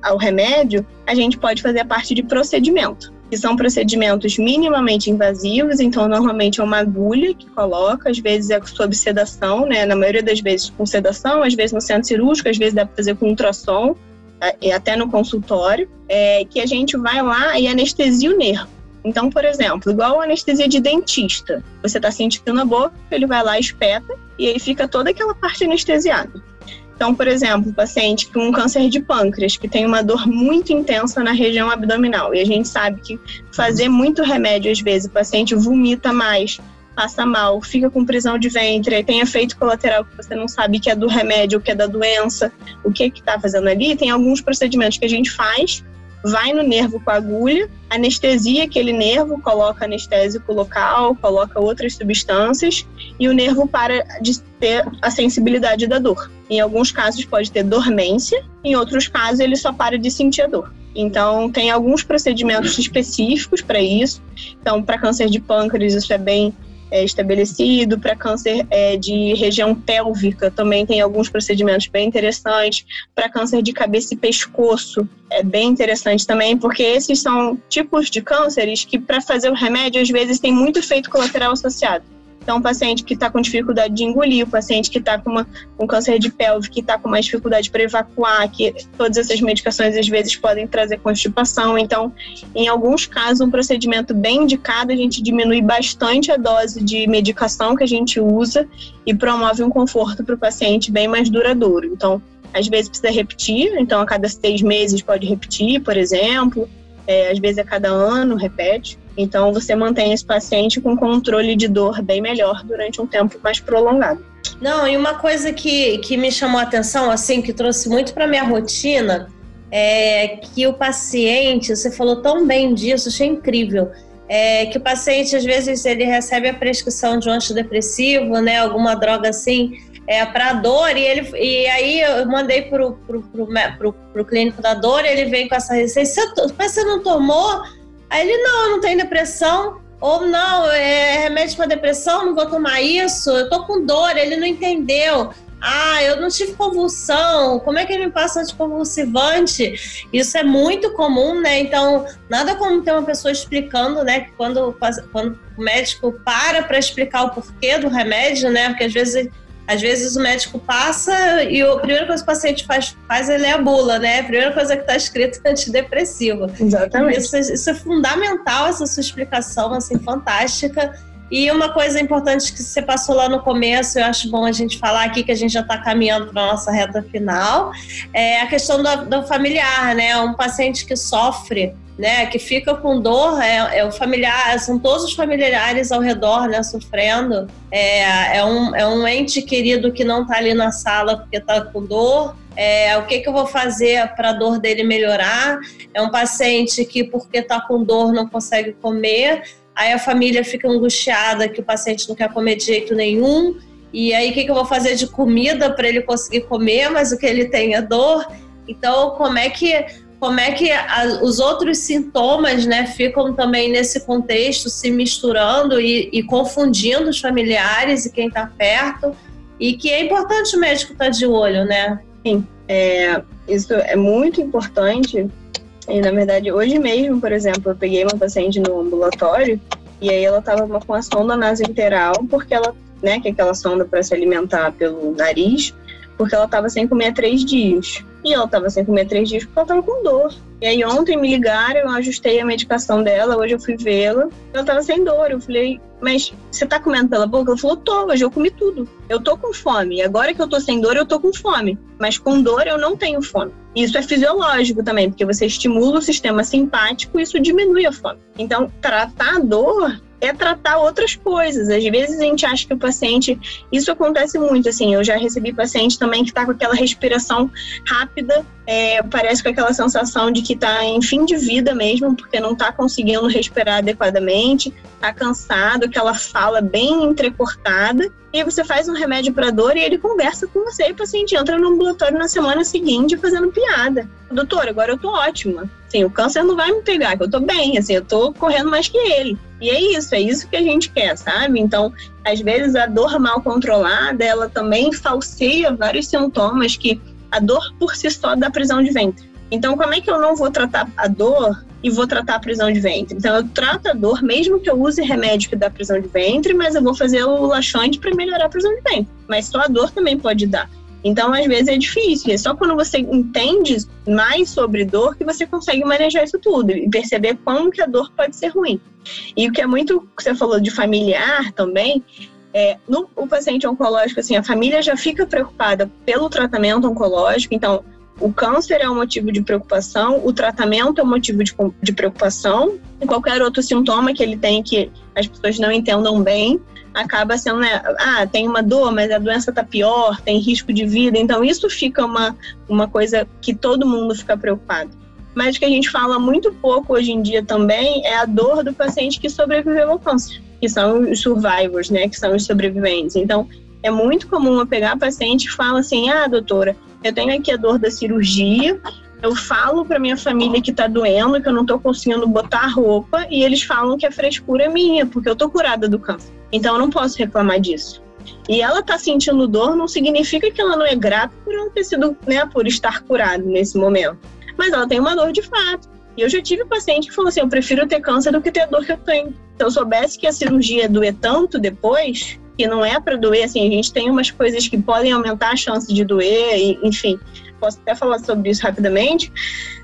ao remédio, a gente pode fazer a parte de procedimento que são procedimentos minimamente invasivos, então normalmente é uma agulha que coloca, às vezes é sob sedação, né? Na maioria das vezes com sedação, às vezes no centro cirúrgico, às vezes dá para fazer com ultrassom, até no consultório, é, que a gente vai lá e anestesia o nervo. Então, por exemplo, igual a anestesia de dentista, você está sentindo na boca, ele vai lá, espeta, e aí fica toda aquela parte anestesiada. Então, por exemplo, o paciente com câncer de pâncreas, que tem uma dor muito intensa na região abdominal, e a gente sabe que fazer muito remédio, às vezes, o paciente vomita mais, passa mal, fica com prisão de ventre, tem efeito colateral que você não sabe que é do remédio, que é da doença, o que que está fazendo ali. Tem alguns procedimentos que a gente faz vai no nervo com a agulha, anestesia aquele nervo, coloca anestésico local, coloca outras substâncias e o nervo para de ter a sensibilidade da dor. Em alguns casos pode ter dormência, em outros casos ele só para de sentir a dor. Então, tem alguns procedimentos específicos para isso. Então, para câncer de pâncreas, isso é bem é, estabelecido. Para câncer é, de região pélvica, também tem alguns procedimentos bem interessantes. Para câncer de cabeça e pescoço, é bem interessante também, porque esses são tipos de cânceres que, para fazer o remédio, às vezes tem muito efeito colateral associado. Então, o paciente que está com dificuldade de engolir, o paciente que está com, com câncer de pelve, que está com mais dificuldade para evacuar, que todas essas medicações às vezes podem trazer constipação. Então, em alguns casos, um procedimento bem indicado, a gente diminui bastante a dose de medicação que a gente usa e promove um conforto para o paciente bem mais duradouro. Então, às vezes precisa repetir, então a cada seis meses pode repetir, por exemplo, é, às vezes a cada ano repete. Então, você mantém esse paciente com controle de dor bem melhor durante um tempo mais prolongado. Não, e uma coisa que, que me chamou a atenção, assim, que trouxe muito para minha rotina, é que o paciente, você falou tão bem disso, achei incrível. É que o paciente, às vezes, ele recebe a prescrição de um antidepressivo, né, alguma droga assim, é, para dor, e, ele, e aí eu mandei pro, pro clínico da dor, e ele vem com essa receita, mas você não tomou? Aí ele, não, eu não tenho depressão. Ou não, é remédio para depressão, não vou tomar isso, eu tô com dor, ele não entendeu. Ah, eu não tive convulsão, como é que ele me passa anticonvulsivante? Isso é muito comum, né? Então, nada como ter uma pessoa explicando, né? Que quando, quando o médico para para explicar o porquê do remédio, né? Porque às vezes Às vezes o médico passa e a primeira coisa que o paciente faz, faz é a bula, né? A primeira coisa que está escrita é antidepressivo. Exatamente. Isso, isso, é fundamental, essa sua explicação, assim, fantástica. E uma coisa importante que você passou lá no começo, eu acho bom a gente falar aqui, que a gente já está caminhando para a nossa reta final, é a questão do, do familiar, né? Um paciente que sofre né, que fica com dor, é, é, o familiar, são todos os familiares ao redor, né, sofrendo. É, é, um, é um ente querido que não está ali na sala porque está com dor. É, o que, que eu vou fazer para a dor dele melhorar? É um paciente que, porque está com dor, não consegue comer. Aí a família fica angustiada que o paciente não quer comer de jeito nenhum. E aí, o que, que eu vou fazer de comida para ele conseguir comer, mas o que ele tem é dor? Então, como é que como é que a, os outros sintomas né, ficam também nesse contexto se misturando e, e confundindo os familiares e quem está perto, e que é importante o médico estar tá de olho, né? Sim, é, isso é muito importante. E na verdade, hoje mesmo, por exemplo, eu peguei uma paciente no ambulatório e aí ela estava com a sonda nasointeral, porque ela, né, que é aquela sonda para se alimentar pelo nariz, porque ela estava sem comer há três dias. E ela estava sem comer três dias porque ela estava com dor. E aí ontem me ligaram, eu ajustei a medicação dela, hoje eu fui vê-la. Ela estava sem dor. Eu falei, mas você tá comendo pela boca? Ela falou, tô, hoje eu comi tudo. Eu tô com fome. Agora que eu tô sem dor, eu tô com fome. Mas com dor eu não tenho fome. Isso é fisiológico também, porque você estimula o sistema simpático e isso diminui a fome. Então, tratar a dor é tratar outras coisas. Às vezes a gente acha que o paciente. Isso acontece muito, assim. Eu já recebi paciente também que está com aquela respiração rápida, é, parece com aquela sensação de que está em fim de vida mesmo, porque não está conseguindo respirar adequadamente, está cansado, aquela fala bem entrecortada. E você faz um remédio para dor e ele conversa com você e o paciente entra no ambulatório na semana seguinte fazendo piada. Doutor, agora eu tô ótima. Assim, o câncer não vai me pegar, que eu tô bem, assim, eu tô correndo mais que ele. E é isso, é isso que a gente quer, sabe? Então, às vezes a dor mal controlada, ela também falseia vários sintomas que a dor por si só dá prisão de ventre. Então, como é que eu não vou tratar a dor e vou tratar a prisão de ventre? Então, eu trato a dor, mesmo que eu use remédio que dá prisão de ventre, mas eu vou fazer o laxante para melhorar a prisão de ventre. Mas só a dor também pode dar. Então, às vezes é difícil. É só quando você entende mais sobre dor que você consegue manejar isso tudo e perceber como que a dor pode ser ruim. E o que é muito, você falou de familiar também, é, no o paciente oncológico, assim, a família já fica preocupada pelo tratamento oncológico, então o câncer é um motivo de preocupação, o tratamento é um motivo de, de preocupação, e qualquer outro sintoma que ele tem que as pessoas não entendam bem, acaba sendo, né, ah, tem uma dor, mas a doença está pior, tem risco de vida, então isso fica uma, uma coisa que todo mundo fica preocupado. Mas o que a gente fala muito pouco hoje em dia também é a dor do paciente que sobreviveu ao câncer, que são os survivors, né, que são os sobreviventes. Então, é muito comum eu pegar paciente e falar assim: ah, doutora, eu tenho aqui a dor da cirurgia, eu falo para minha família que tá doendo, que eu não tô conseguindo botar roupa, e eles falam que a frescura é minha, porque eu tô curada do câncer. Então eu não posso reclamar disso. E ela tá sentindo dor não significa que ela não é grata por não ter sido, né, por estar curada nesse momento. Mas ela tem uma dor de fato. E eu já tive paciente que falou assim: eu prefiro ter câncer do que ter a dor que eu tenho. Se eu soubesse que a cirurgia doer tanto depois, que não é para doer, assim, a gente tem umas coisas que podem aumentar a chance de doer, e, enfim, posso até falar sobre isso rapidamente,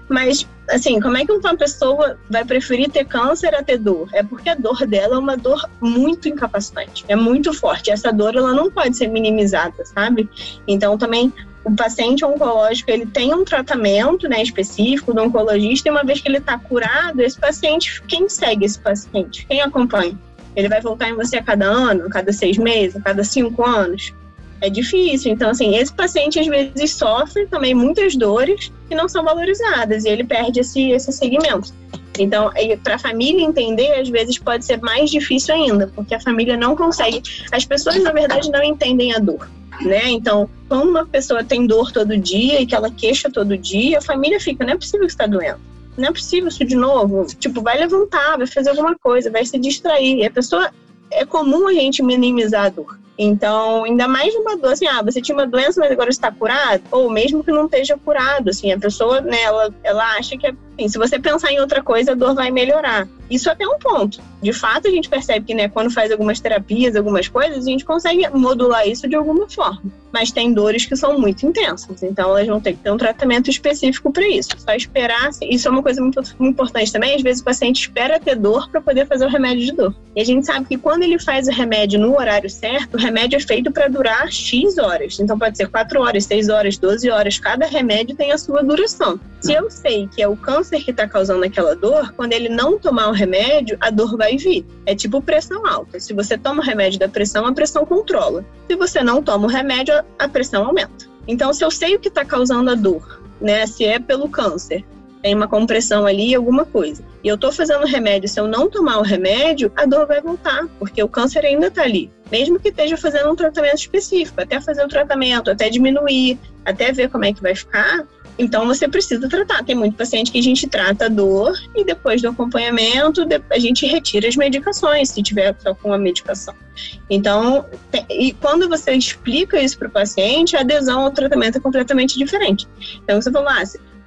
mas, assim, como é que uma pessoa vai preferir ter câncer a ter dor? É porque a dor dela é uma dor muito incapacitante, é muito forte. Essa dor, ela não pode ser minimizada, sabe? Então, também, o paciente oncológico, ele tem um tratamento, né, específico do oncologista, e uma vez que ele está curado, esse paciente, quem segue esse paciente? Quem acompanha? Ele vai voltar em você a cada ano, a cada seis meses, a cada cinco anos? É difícil. Então, assim, esse paciente às vezes sofre também muitas dores que não são valorizadas e ele perde esse, esse segmento. Então, para a família entender, às vezes pode ser mais difícil ainda, porque a família não consegue. As pessoas, na verdade, não entendem a dor. Né? Então, quando uma pessoa tem dor todo dia e que ela queixa todo dia, a família fica, não é possível que está doendo não é possível isso de novo. Tipo, vai levantar, vai fazer alguma coisa, vai se distrair. E a pessoa. É comum a gente minimizar a dor. Então, ainda mais uma dor, assim, ah, você tinha uma doença, mas agora está curado, ou mesmo que não esteja curado, assim, a pessoa, né, ela, ela acha que é, se você pensar em outra coisa, a dor vai melhorar. Isso até um ponto. De fato, a gente percebe que, né, quando faz algumas terapias, algumas coisas, a gente consegue modular isso de alguma forma. Mas tem dores que são muito intensas, então elas vão ter que ter um tratamento específico para isso. Só esperar, isso é uma coisa muito, muito importante também, às vezes o paciente espera ter dor para poder fazer o remédio de dor. E a gente sabe que quando ele faz o remédio no horário certo, o remédio é feito para durar X horas. Então pode ser 4 horas, 6 horas, 12 horas, cada remédio tem a sua duração. Se eu sei que é o câncer que está causando aquela dor, quando ele não tomar o remédio, a dor vai vir. É tipo pressão alta. Se você toma o remédio da pressão, a pressão controla. Se você não toma o remédio, a pressão aumenta. Então, se eu sei o que está causando a dor, né? Se é pelo câncer, tem uma compressão ali, alguma coisa. E eu estou fazendo remédio, se eu não tomar o remédio, a dor vai voltar, porque o câncer ainda está ali. Mesmo que esteja fazendo um tratamento específico, até fazer o tratamento, até diminuir, até ver como é que vai ficar, então você precisa tratar. Tem muito paciente que a gente trata a dor e depois do acompanhamento a gente retira as medicações, se tiver só com a medicação. Então, e quando você explica isso para o paciente, a adesão ao tratamento é completamente diferente. Então você falou, ah,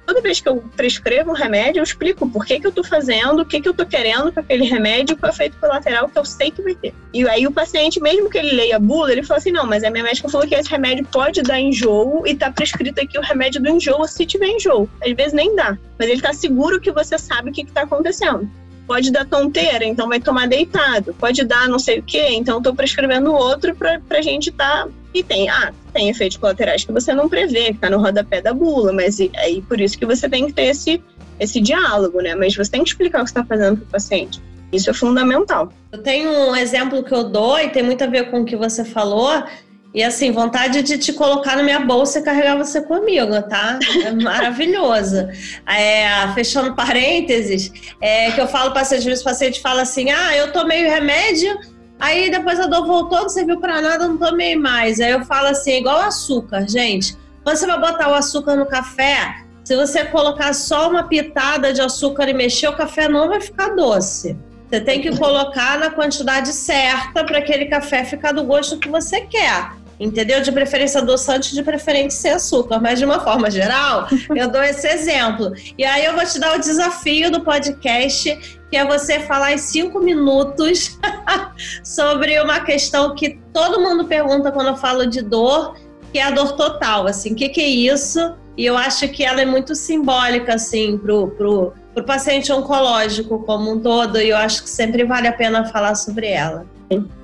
toda vez que eu prescrevo um remédio, eu explico por que, que eu estou fazendo, o que, que eu estou querendo com aquele remédio, qual é o efeito colateral que eu sei que vai ter. E aí o paciente, mesmo que ele leia a bula, ele fala assim, não, mas a minha médica falou que esse remédio pode dar enjoo e tá prescrito aqui o remédio do enjoo se tiver enjoo. Às vezes nem dá, mas ele está seguro que você sabe o que está acontecendo. Pode dar tonteira, então vai tomar deitado. Pode dar não sei o quê, então estou prescrevendo outro para a gente estar tá e tem, ah, tem efeitos colaterais que você não prevê, que tá no rodapé da bula, mas aí por isso que você tem que ter esse, esse diálogo, né? Mas você tem que explicar o que está fazendo para o paciente. Isso é fundamental. Eu tenho um exemplo que eu dou e tem muito a ver com o que você falou. E assim, vontade de te colocar na minha bolsa e carregar você comigo, tá? É maravilhoso. [LAUGHS] É, fechando parênteses, é, que eu falo para paciente, o paciente fala assim: ah, eu tomei o remédio, Aí depois a dor voltou, não serviu para nada, não tomei mais. Aí eu falo assim, igual açúcar, gente. Quando você vai botar o açúcar no café, se você colocar só uma pitada de açúcar e mexer, o café não vai ficar doce. Você tem que colocar na quantidade certa para aquele café ficar do gosto que você quer. Entendeu? De preferência adoçante, de preferência sem açúcar. Mas de uma forma geral, [LAUGHS] eu dou esse exemplo. E aí eu vou te dar o desafio do podcast que é você falar em cinco minutos [LAUGHS] sobre uma questão que todo mundo pergunta quando eu falo de dor, que é a dor total. Assim, o que, que é isso? E eu acho que ela é muito simbólica, assim, pro, pro, pro paciente oncológico como um todo, e eu acho que sempre vale a pena falar sobre ela.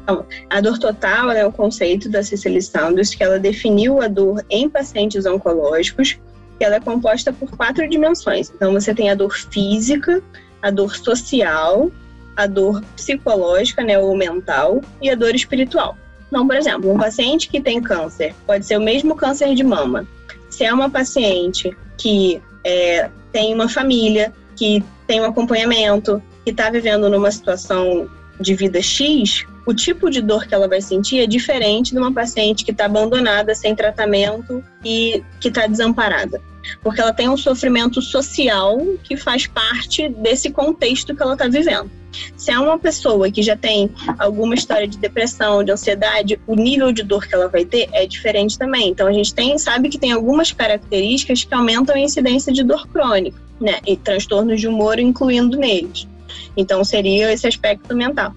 Então, a dor total é o conceito da Cecily Saunders, que ela definiu a dor em pacientes oncológicos, que ela é composta por quatro dimensões. Então, você tem a dor física, a dor social, a dor psicológica, né, ou mental, e a dor espiritual. Então, por exemplo, um paciente que tem câncer, pode ser o mesmo câncer de mama. Se é uma paciente que é, tem uma família, que tem um acompanhamento, que está vivendo numa situação de vida X, o tipo de dor que ela vai sentir é diferente de uma paciente que está abandonada, sem tratamento e que está desamparada porque ela tem um sofrimento social que faz parte desse contexto que ela está vivendo. Se é uma pessoa que já tem alguma história de depressão, de ansiedade, o nível de dor que ela vai ter é diferente também. Então a gente tem, sabe que tem algumas características que aumentam a incidência de dor crônica, né? E transtornos de humor incluindo neles. Então seria esse aspecto mental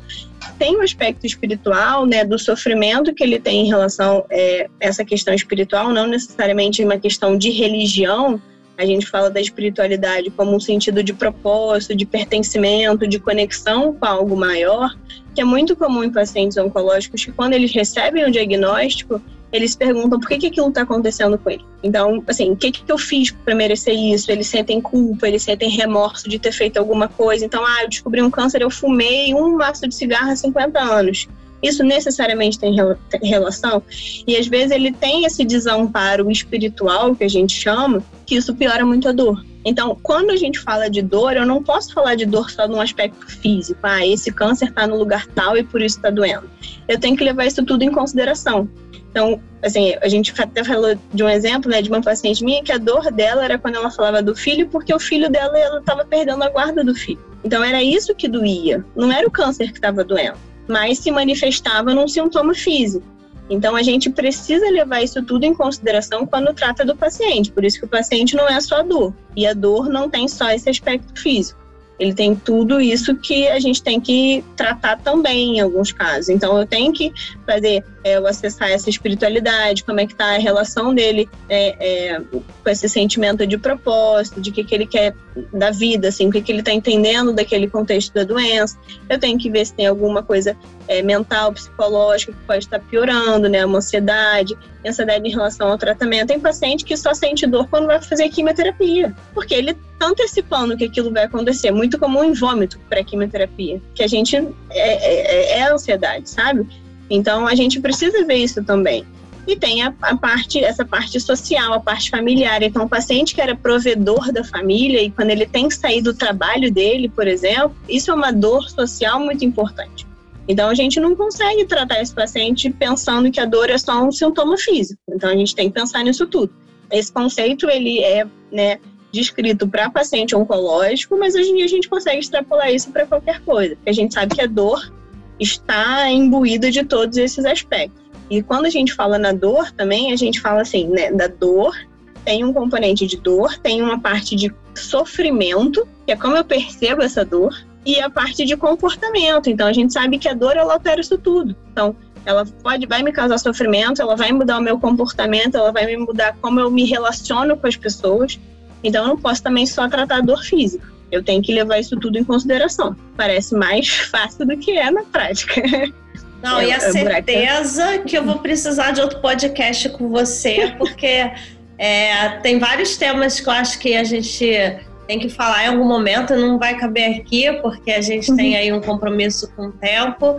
tem um aspecto espiritual, né, do sofrimento que ele tem em relação a é, essa questão espiritual, não necessariamente uma questão de religião. A gente fala da espiritualidade como um sentido de propósito, de pertencimento, de conexão com algo maior, que é muito comum em pacientes oncológicos que quando eles recebem o diagnóstico, eles perguntam por que, que aquilo está acontecendo com ele. Então, assim, o que, que eu fiz para merecer isso? Eles sentem culpa, eles sentem remorso de ter feito alguma coisa. Então, ah, eu descobri um câncer, eu fumei um maço de cigarro há 50 anos. Isso necessariamente tem relação? E às vezes ele tem esse desamparo espiritual, que a gente chama, que isso piora muito a dor. Então, quando a gente fala de dor, eu não posso falar de dor só num aspecto físico. Ah, esse câncer está no lugar tal e por isso está doendo. Eu tenho que levar isso tudo em consideração. Então, assim, a gente até falou de um exemplo, né, de uma paciente minha que a dor dela era quando ela falava do filho, porque o filho dela ela estava perdendo a guarda do filho. Então era isso que doía, não era o câncer que estava doendo, mas se manifestava num sintoma físico. Então a gente precisa levar isso tudo em consideração quando trata do paciente. Por isso que o paciente não é só a dor. E a dor não tem só esse aspecto físico. Ele tem tudo isso que a gente tem que tratar também em alguns casos. Então, eu tenho que fazer é, eu acessar essa espiritualidade, como é que está a relação dele é, é, com esse sentimento de propósito, de que, que ele quer da vida, assim, o que, que ele está entendendo daquele contexto da doença. Eu tenho que ver se tem alguma coisa é, mental, psicológica que pode estar tá piorando, né? Uma ansiedade, ansiedade em relação ao tratamento. Tem paciente que só sente dor quando vai fazer quimioterapia, porque ele está antecipando que aquilo vai acontecer, muito comum em vômito pré-quimioterapia, que a gente é, é, é ansiedade, sabe? Então a gente precisa ver isso também. E tem a, a, parte, essa parte social, a parte familiar. Então, o paciente que era provedor da família e quando ele tem que sair do trabalho dele, por exemplo, isso é uma dor social muito importante. Então, a gente não consegue tratar esse paciente pensando que a dor é só um sintoma físico. Então, a gente tem que pensar nisso tudo. Esse conceito, ele é, né, descrito para paciente oncológico, mas hoje em dia a gente consegue extrapolar isso para qualquer coisa. Porque a gente sabe que a dor está imbuída de todos esses aspectos. E quando a gente fala na dor também, a gente fala assim, né, da dor, tem um componente de dor, tem uma parte de sofrimento, que é como eu percebo essa dor, e a parte de comportamento. Então a gente sabe que a dor ela altera isso tudo. Então ela pode vai me causar sofrimento, ela vai mudar o meu comportamento, ela vai me mudar como eu me relaciono com as pessoas. Então eu não posso também só tratar a dor física. Eu tenho que levar isso tudo em consideração. Parece mais [LAUGHS] fácil do que é na prática. Não, é, e a certeza que eu vou precisar de outro podcast com você, porque é, tem vários temas que eu acho que a gente tem que falar em algum momento, não vai caber aqui, porque a gente uhum. tem aí um compromisso com o tempo.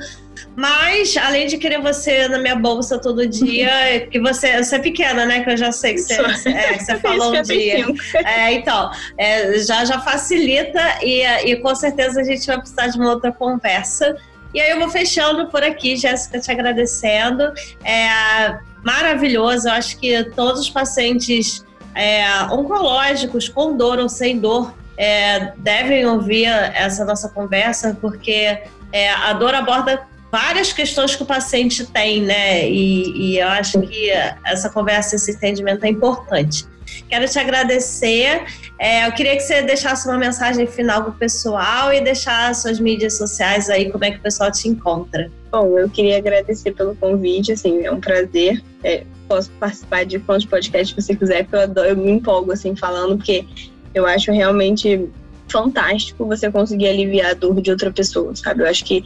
Mas, além de querer você na minha bolsa todo dia, [LAUGHS] que você, você é pequena, né? Que eu já sei que você, é, que você [LAUGHS] falou um dia. É, então, é, já, já facilita e, e com certeza a gente vai precisar de uma outra conversa. E aí eu vou fechando por aqui, Jéssica, te agradecendo. É maravilhoso, eu acho que todos os pacientes é, oncológicos, com dor ou sem dor, é, devem ouvir essa nossa conversa, porque é, a dor aborda várias questões que o paciente tem, né? E, e, eu acho que essa conversa, esse entendimento é importante. Quero te agradecer. É, eu queria que você deixasse uma mensagem final para o pessoal e deixar suas mídias sociais aí, como é que o pessoal te encontra. Bom, eu queria agradecer pelo convite, assim, é um prazer. É, posso participar de quantos podcasts você quiser, porque eu, adoro, eu me empolgo, assim, falando, porque eu acho realmente fantástico você conseguir aliviar a dor de outra pessoa, sabe? Eu acho que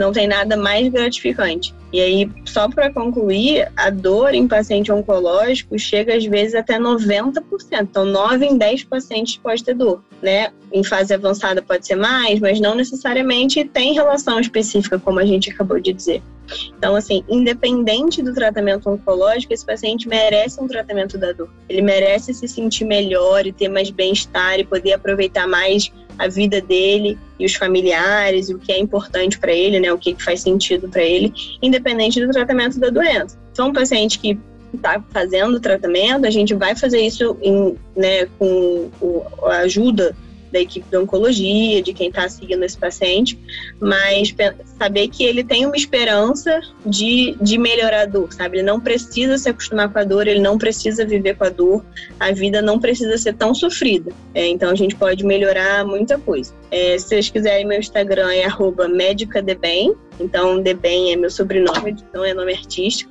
não tem nada mais gratificante. E aí, só para concluir, a dor em paciente oncológico chega às vezes até 90%. Então, 9 em 10 pacientes pode ter dor, né? Em fase avançada pode ser mais, mas não necessariamente tem relação específica, como a gente acabou de dizer. Então, assim, independente do tratamento oncológico, esse paciente merece um tratamento da dor. Ele merece se sentir melhor e ter mais bem-estar e poder aproveitar mais a vida dele e os familiares, o que é importante para ele, né, o que faz sentido para ele, independente do tratamento da doença. Então, um paciente que está fazendo o tratamento, a gente vai fazer isso em, né, com a ajuda da equipe de oncologia, de quem está seguindo esse paciente, mas saber que ele tem uma esperança de, de melhorar a dor, sabe? Ele não precisa se acostumar com a dor, ele não precisa viver com a dor, a vida não precisa ser tão sofrida. É, então a gente pode melhorar muita coisa. É, se vocês quiserem, meu Instagram é médicadebem, então Debem é meu sobrenome, então é nome artístico.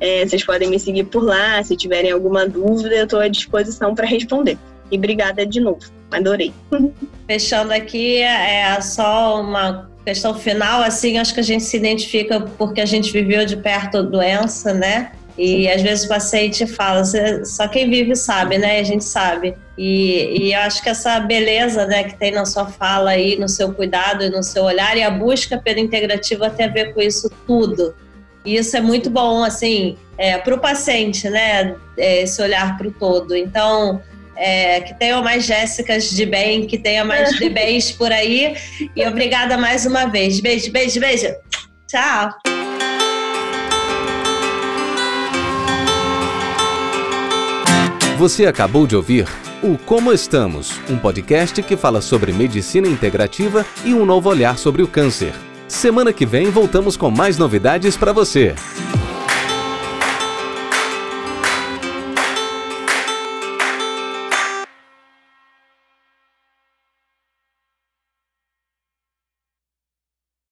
É, vocês podem me seguir por lá, se tiverem alguma dúvida, eu estou à disposição para responder. E obrigada de novo. Adorei. [LAUGHS] Fechando aqui, é só uma questão final, assim, acho que a gente se identifica porque a gente viveu de perto a doença, né? E às vezes o paciente fala, só quem vive sabe, né? A gente sabe. E, e acho que essa beleza né, que tem na sua fala aí, no seu cuidado e no seu olhar, e a busca pela integrativa tem a ver com isso tudo. E isso é muito bom, assim, é, para o paciente, né? É, esse olhar para o todo. Então, é, que tenham mais Jéssicas de bem, que tenha mais de [LAUGHS] bens por aí. E obrigada mais uma vez. Beijo, beijo, beijo. Tchau. Você acabou de ouvir o Como Estamos, um podcast que fala sobre medicina integrativa e um novo olhar sobre o câncer. Semana que vem voltamos com mais novidades para você.